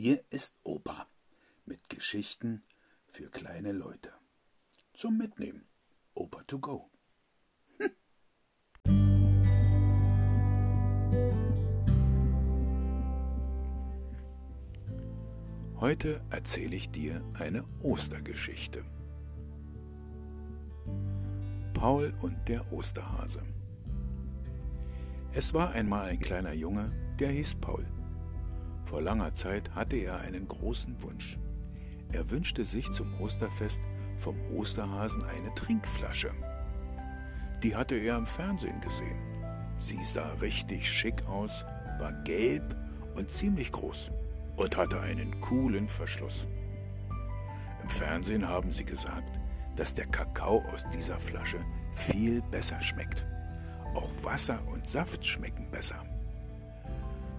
Hier ist Opa mit Geschichten für kleine Leute. Zum Mitnehmen. Opa to go. Heute erzähle ich dir eine Ostergeschichte. Paul und der Osterhase. Es war einmal ein kleiner Junge, der hieß Paul. Vor langer Zeit hatte er einen großen Wunsch. Er wünschte sich zum Osterfest vom Osterhasen eine Trinkflasche. Die hatte er im Fernsehen gesehen. Sie sah richtig schick aus, war gelb und ziemlich groß und hatte einen coolen Verschluss. Im Fernsehen haben sie gesagt, dass der Kakao aus dieser Flasche viel besser schmeckt. Auch Wasser und Saft schmecken besser.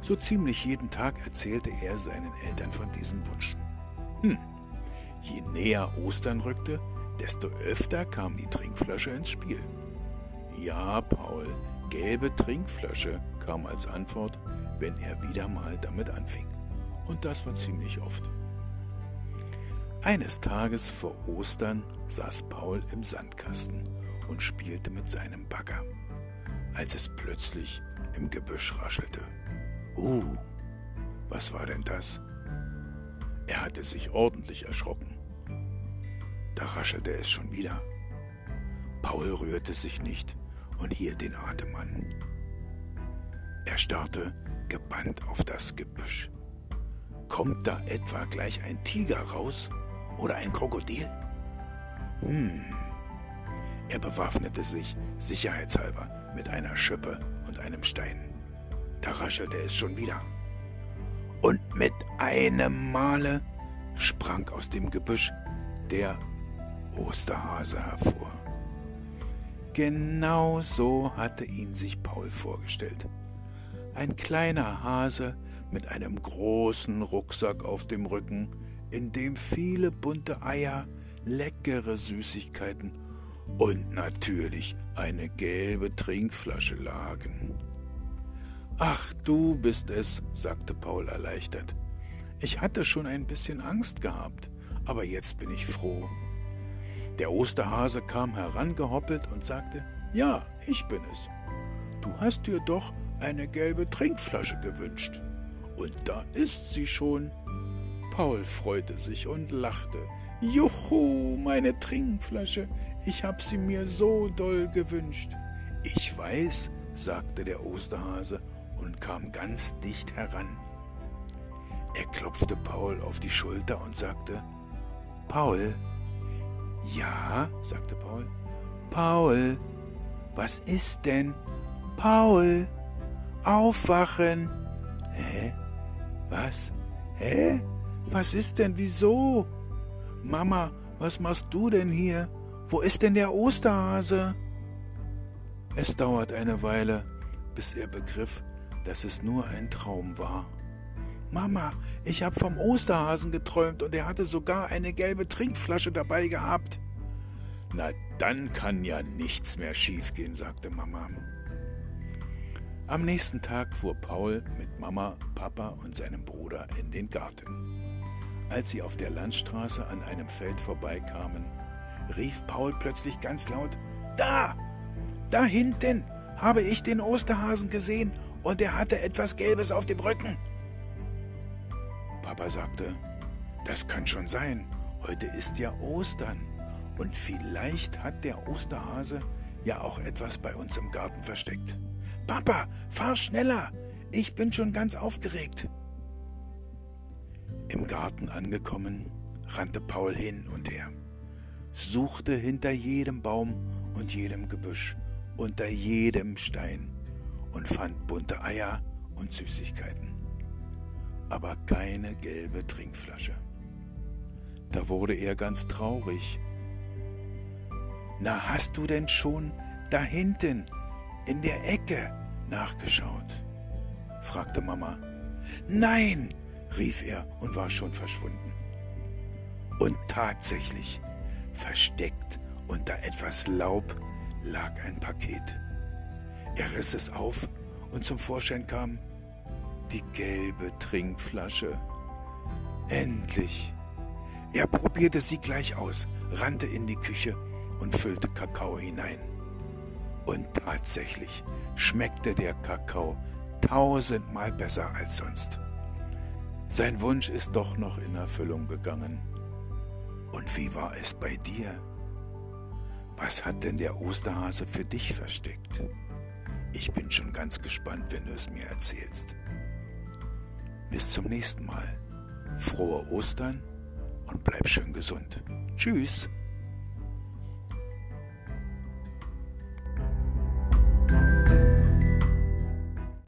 So ziemlich jeden Tag erzählte er seinen Eltern von diesem Wunsch. Hm, je näher Ostern rückte, desto öfter kam die Trinkflasche ins Spiel. Ja, Paul, gelbe Trinkflasche kam als Antwort, wenn er wieder mal damit anfing. Und das war ziemlich oft. Eines Tages vor Ostern saß Paul im Sandkasten und spielte mit seinem Bagger, als es plötzlich im Gebüsch raschelte. Uh, was war denn das? Er hatte sich ordentlich erschrocken. Da raschelte es schon wieder. Paul rührte sich nicht und hielt den Atem an. Er starrte gebannt auf das Gebüsch. Kommt da etwa gleich ein Tiger raus oder ein Krokodil? Hm. Er bewaffnete sich sicherheitshalber mit einer Schippe und einem Stein. Da raschelte es schon wieder. Und mit einem Male sprang aus dem Gebüsch der Osterhase hervor. Genau so hatte ihn sich Paul vorgestellt. Ein kleiner Hase mit einem großen Rucksack auf dem Rücken, in dem viele bunte Eier, leckere Süßigkeiten und natürlich eine gelbe Trinkflasche lagen. Ach, du bist es, sagte Paul erleichtert. Ich hatte schon ein bisschen Angst gehabt, aber jetzt bin ich froh. Der Osterhase kam herangehoppelt und sagte, Ja, ich bin es. Du hast dir doch eine gelbe Trinkflasche gewünscht. Und da ist sie schon. Paul freute sich und lachte. Juhu, meine Trinkflasche, ich hab sie mir so doll gewünscht. Ich weiß, sagte der Osterhase und kam ganz dicht heran. Er klopfte Paul auf die Schulter und sagte, Paul. Ja, sagte Paul. Paul, was ist denn? Paul, aufwachen. Hä? Was? Hä? Was ist denn? Wieso? Mama, was machst du denn hier? Wo ist denn der Osterhase? Es dauert eine Weile, bis er begriff, dass es nur ein Traum war. Mama, ich habe vom Osterhasen geträumt und er hatte sogar eine gelbe Trinkflasche dabei gehabt. Na, dann kann ja nichts mehr schiefgehen, sagte Mama. Am nächsten Tag fuhr Paul mit Mama, Papa und seinem Bruder in den Garten. Als sie auf der Landstraße an einem Feld vorbeikamen, rief Paul plötzlich ganz laut: Da! Da hinten habe ich den Osterhasen gesehen und er hatte etwas Gelbes auf dem Rücken. Papa sagte, das kann schon sein, heute ist ja Ostern und vielleicht hat der Osterhase ja auch etwas bei uns im Garten versteckt. Papa, fahr schneller, ich bin schon ganz aufgeregt. Im Garten angekommen, rannte Paul hin und her, suchte hinter jedem Baum und jedem Gebüsch, unter jedem Stein und fand bunte Eier und Süßigkeiten, aber keine gelbe Trinkflasche. Da wurde er ganz traurig. Na, hast du denn schon da hinten in der Ecke nachgeschaut? fragte Mama. Nein, rief er und war schon verschwunden. Und tatsächlich, versteckt unter etwas Laub, lag ein Paket. Er riss es auf und zum Vorschein kam die gelbe Trinkflasche. Endlich. Er probierte sie gleich aus, rannte in die Küche und füllte Kakao hinein. Und tatsächlich schmeckte der Kakao tausendmal besser als sonst. Sein Wunsch ist doch noch in Erfüllung gegangen. Und wie war es bei dir? Was hat denn der Osterhase für dich versteckt? Ich bin schon ganz gespannt, wenn du es mir erzählst. Bis zum nächsten Mal. Frohe Ostern und bleib schön gesund. Tschüss.